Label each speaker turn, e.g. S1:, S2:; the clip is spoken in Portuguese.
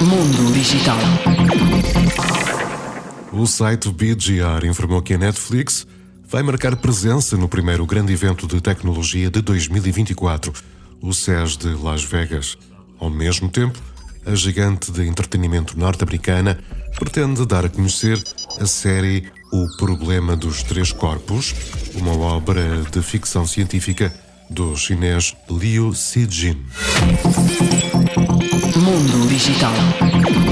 S1: Mundo Digital.
S2: O site BGR informou que a Netflix vai marcar presença no primeiro grande evento de tecnologia de 2024, o CES de Las Vegas. Ao mesmo tempo, a gigante de entretenimento norte-americana pretende dar a conhecer a série O Problema dos Três Corpos, uma obra de ficção científica do chinês Liu Xijin.
S1: 今度売りし。